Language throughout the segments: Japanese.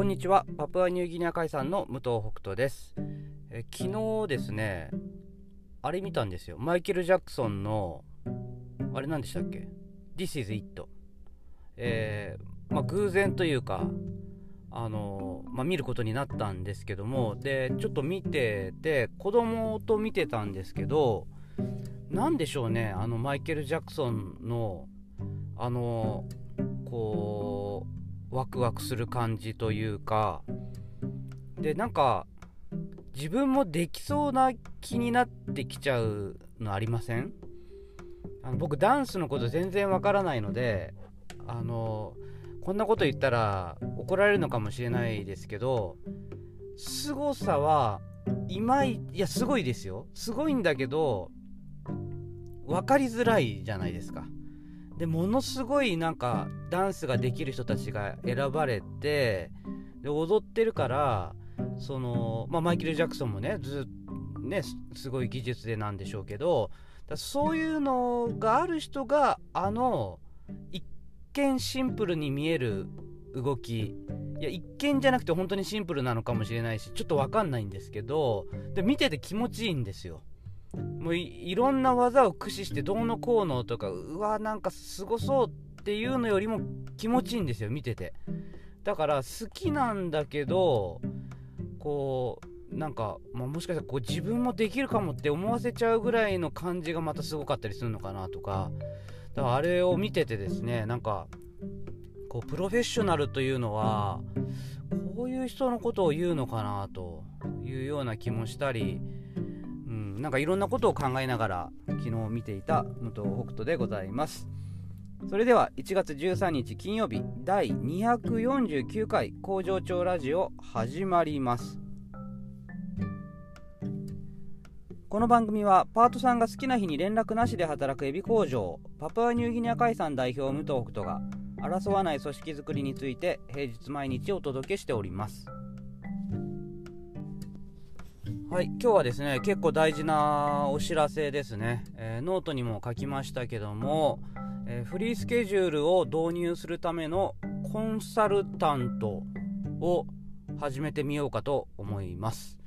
こんにちは。パプアニューギニア海産の武藤北斗です。え昨日ですねあれ見たんですよ。マイケル・ジャクソンのあれ何でしたっけ？This is it えー、まあ、偶然というかあのまあ、見ることになったんですけどもでちょっと見てて子供と見てたんですけど何でしょうねあのマイケル・ジャクソンのあのこうワクワクする感じというかでなんか自分もできそうな気になってきちゃうのありません？あの僕ダンスのこと全然わからないのであのこんなこと言ったら怒られるのかもしれないですけど凄さはいまいいやすごいですよ。すごいんだけど分かりづらいじゃないですか。でものすごいなんかダンスができる人たちが選ばれてで踊ってるからその、まあ、マイケル・ジャクソンもねずっとねすごい技術でなんでしょうけどそういうのがある人があの一見シンプルに見える動きいや一見じゃなくて本当にシンプルなのかもしれないしちょっと分かんないんですけどで見てて気持ちいいんですよ。もういろんな技を駆使してどうのこうのとかうわなんかすごそうっていうのよりも気持ちいいんですよ見てて。だから好きなんだけどこうなんか、まあ、もしかしたらこう自分もできるかもって思わせちゃうぐらいの感じがまたすごかったりするのかなとか。だからあれを見ててですねなんかこうプロフェッショナルというのはこういう人のことを言うのかなというような気もしたりなんかいろんなことを考えながら昨日見ていた武藤北斗でございます。それでは1月13日金曜日第249回工場長ラジオ始まります。この番組はパートさんが好きな日に連絡なしで働くエビ工場パプアニューギニア海産代表武藤北斗が争わない組織づくりについて平日毎日お届けしております。はい、今日はですね、結構大事なお知らせですね。えー、ノートにも書きましたけども、えー、フリースケジュールを導入するためのコンサルタントを始めてみようかと思います。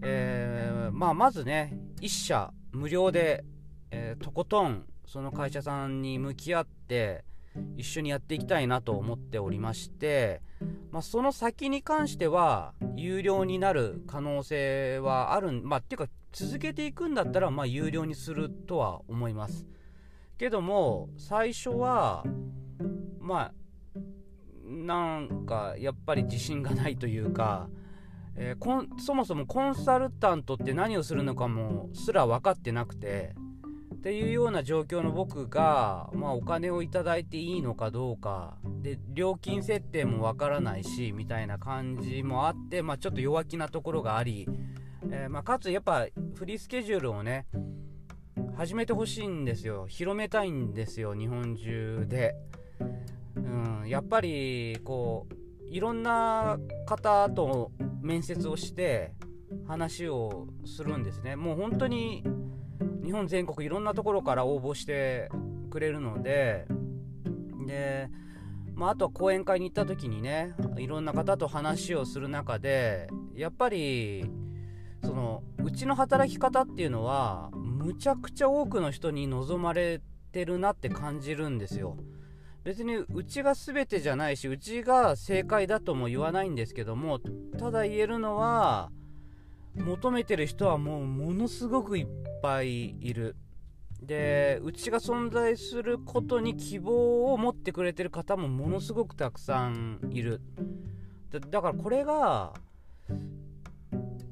えー、まあ、まずね、1社無料で、えとことんその会社さんに向き合って、一緒にやっていきたいなと思っておりまして、まあ、その先に関しては有料になる可能性はあるまあっていうか続けていくんだったらまあ有料にするとは思います。けども最初はまあなんかやっぱり自信がないというか、えー、そもそもコンサルタントって何をするのかもすら分かってなくてっていうような状況の僕が、まあ、お金をいただいていいのかどうか。で料金設定もわからないしみたいな感じもあって、まあ、ちょっと弱気なところがあり、えー、まあ、かつやっぱフリースケジュールをね始めてほしいんですよ。広めたいんですよ日本中で、うん、やっぱりこういろんな方と面接をして話をするんですね。もう本当に日本全国いろんなところから応募してくれるのでで、まあ、あとは講演会に行った時にねいろんな方と話をする中でやっぱりそのうちの働き方っていうのはむちゃくちゃ多くの人に望まれてるなって感じるんですよ。別にうちが全てじゃないしうちが正解だとも言わないんですけどもただ言えるのは求めてる人はもうものすごくいっぱいいる。でうちが存在することに希望を持ってくれてる方もものすごくたくさんいる。だからこれが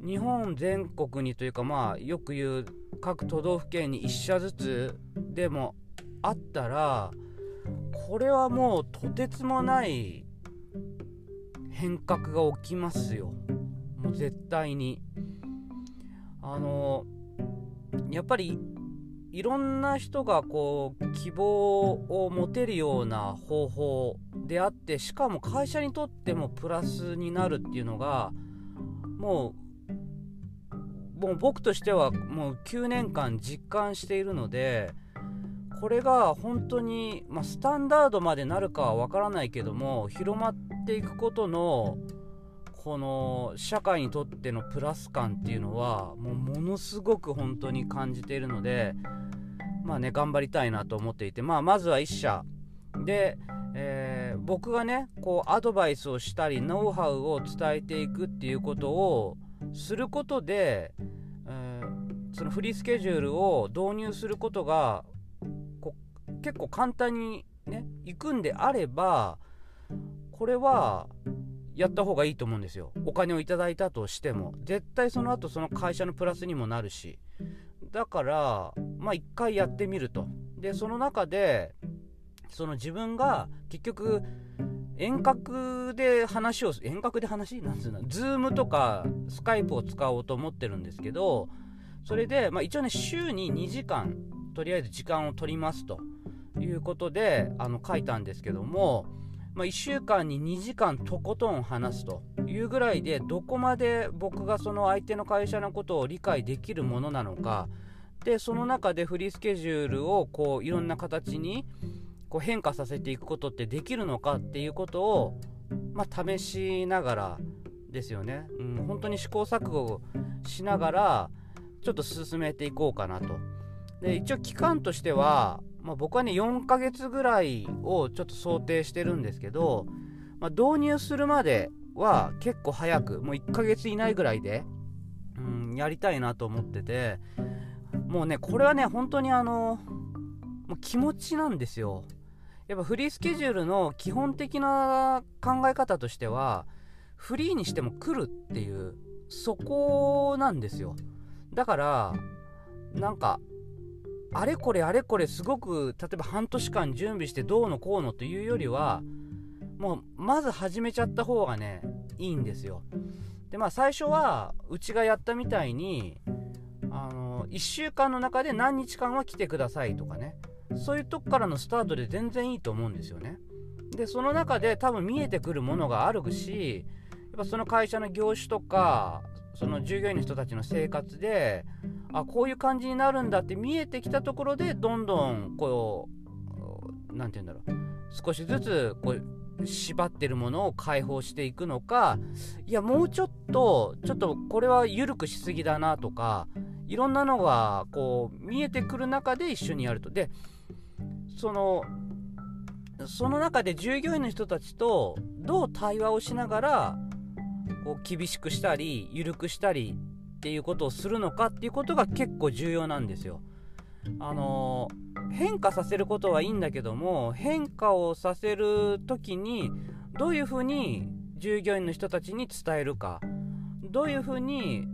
日本全国にというかまあよく言う各都道府県に1社ずつでもあったらこれはもうとてつもない変革が起きますよ。もう絶対にあのやっぱりいろんな人がこう希望を持てるような方法であってしかも会社にとってもプラスになるっていうのがもうもう僕としてはもう9年間実感しているのでこれが本当に、まあ、スタンダードまでなるかはわからないけども広まっていくことのこの社会にとってのプラス感っていうのはもうものすごく本当に感じているのでまあね頑張りたいなと思っていて、まあ、まずは1社。で、えー、僕がねこうアドバイスをしたりノウハウを伝えていくっていうことをすることで、えー、そのフリースケジュールを導入することがこ結構簡単にね行くんであればこれはやった方がいいと思うんですよ。お金をいただいたとしても。絶対その後その会社のプラスにもなるし。だからまあ一回やってみると。でその中でその自分が結局遠隔で話を遠隔で話？なんつうの？ズームとかスカイプを使おうと思ってるんですけどそれで、まあ、一応ね週に2時間とりあえず時間を取りますということであの書いたんですけどもまあ、1週間に2時間とことん話すというぐらいでどこまで僕がその相手の会社のことを理解できるものなのか。でその中でフリースケジュールをこういろんな形にこう変化させていくことってできるのかっていうことを、まあ、試しながらですよね、うん、本当に試行錯誤しながらちょっと進めていこうかなと。で一応期間としてはまあ、僕はね4ヶ月ぐらいをちょっと想定してるんですけど、まあ、導入するまでは結構早くもう1ヶ月以内ぐらいで、うん、やりたいなと思っててもうねこれはね本当にあのもう気持ちなんですよ。やっぱフリースケジュールの基本的な考え方としてはフリーにしても来るっていうそこなんですよ。だからなんかあれこれあれこれすごく例えば半年間準備してどうのこうのというよりはもうまず始めちゃった方がねいいんですよ。でまあ最初はうちがやったみたいにあの1週間の中で何日間は来てくださいとかね。そういうとこからのスタートで全然いいと思うんですよね。でその中で多分見えてくるものがあるしやっぱその会社の業種とかその従業員の人たちの生活であこういう感じになるんだって見えてきたところでどんどんこう何て言うんだろう。少しずつこう縛ってるものを解放していくのかいやもうちょっとちょっとこれは緩くしすぎだなとかいろんなのがこう見えてくる中で一緒にやると。でそのその中で従業員の人たちとどう対話をしながらこう厳しくしたり緩くしたりっていうことをするのかっていうことが結構重要なんですよ。あの変化させることはいいんだけども変化をさせる時にどういうふうに従業員の人たちに伝えるかどういうふうに、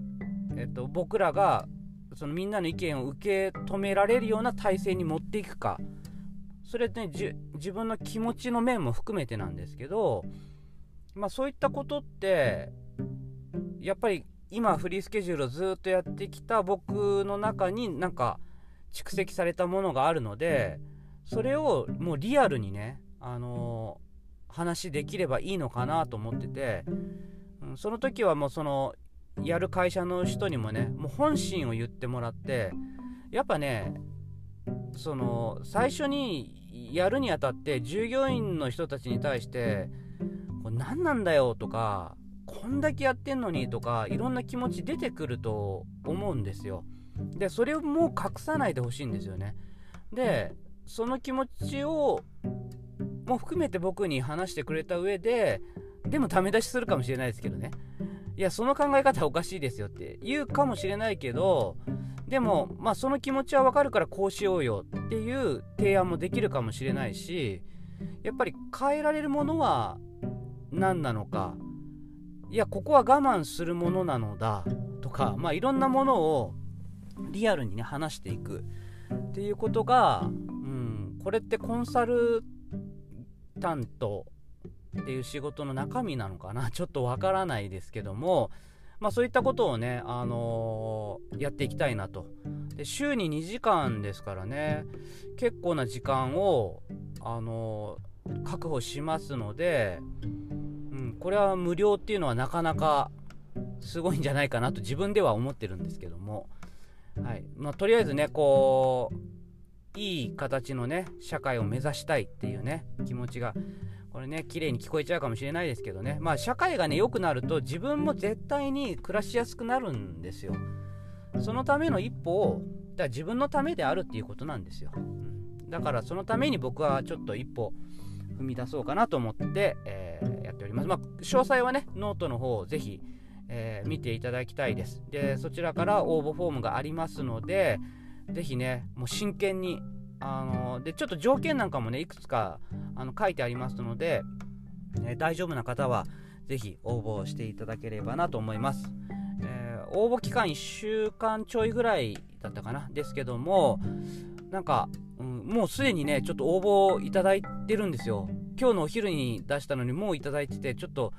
えっと、僕らがそのみんなの意見を受け止められるような体制に持っていくかそれってね自分の気持ちの面も含めてなんですけど、まあ、そういったことってやっぱり今フリースケジュールをずっとやってきた僕の中になんか蓄積されたものがあるのでそれをもうリアルにね、あのー、話できればいいのかなと思ってて、うん、その時はもうそのやる会社の人にもねもう本心を言ってもらってやっぱねその最初にやるにあたって従業員の人たちに対して何なんだよとかこんだけやってんのにとかいろんな気持ち出てくると思うんですよ。でそれをもう隠さないでほしいんですよね。でその気持ちをも含めて僕に話してくれた上ででもダメ出しするかもしれないですけどね。いやその考え方おかしいですよって言うかもしれないけどでもまあその気持ちはわかるからこうしようよっていう提案もできるかもしれないしやっぱり変えられるものは何なのか。いやここは我慢するものなのだ。とか、まあ、いろんなものをリアルにね話していくっていうことが、うん、これってコンサルタントっていう仕事の中身なのかな。ちょっとわからないですけども、まあ、そういったことをね、あのー、やっていきたいなと。で週に2時間ですからね結構な時間を、あのー、確保しますのでこれは無料っていうのはなかなかすごいんじゃないかなと自分では思ってるんですけども、はい。まあ、とりあえずねこういい形のね社会を目指したいっていうね気持ちがこれね綺麗に聞こえちゃうかもしれないですけどね。まあ社会がね良くなると自分も絶対に暮らしやすくなるんですよ。そのための一歩をだから自分のためであるっていうことなんですよ、うん、だからそのために僕はちょっと一歩踏み出そうかなと思って、え、やっておりますまあ詳細はねノートの方をぜひえー、見ていただきたいです。で、そちらから応募フォームがありますので、ぜひね、もう真剣に、あので、ちょっと条件なんかもね、いくつかあの書いてありますので、え、大丈夫な方は、ぜひ応募していただければなと思います。え、応募期間1週間ちょいぐらいだったかな、ですけども、なんか、うん、もうすでにね、ちょっと応募いただいてるんですよ。今日のお昼に出したのにもういただいてて、ちょっと、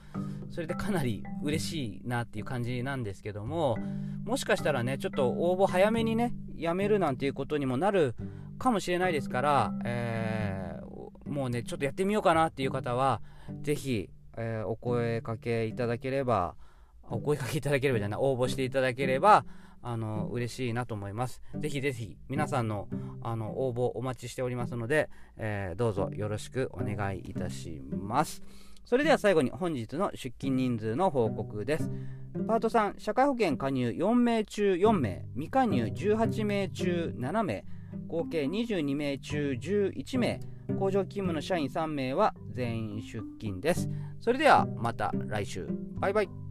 それでかなり嬉しいなっていう感じなんですけどももしかしたらねちょっと応募早めにねやめるなんていうことにもなるかもしれないですから、えー、もうねちょっとやってみようかなっていう方は是非、えー、お声かけいただければお声かけいただければじゃない応募していただければあの嬉しいなと思います。ぜひぜひ皆さんのあの応募お待ちしておりますので、えー、どうぞよろしくお願いいたします。それでは最後に本日の出勤人数の報告です。パート3、社会保険加入4名中4名、未加入18名中7名、合計22名中11名、工場勤務の社員3名は全員出勤です。それではまた来週。バイバイ。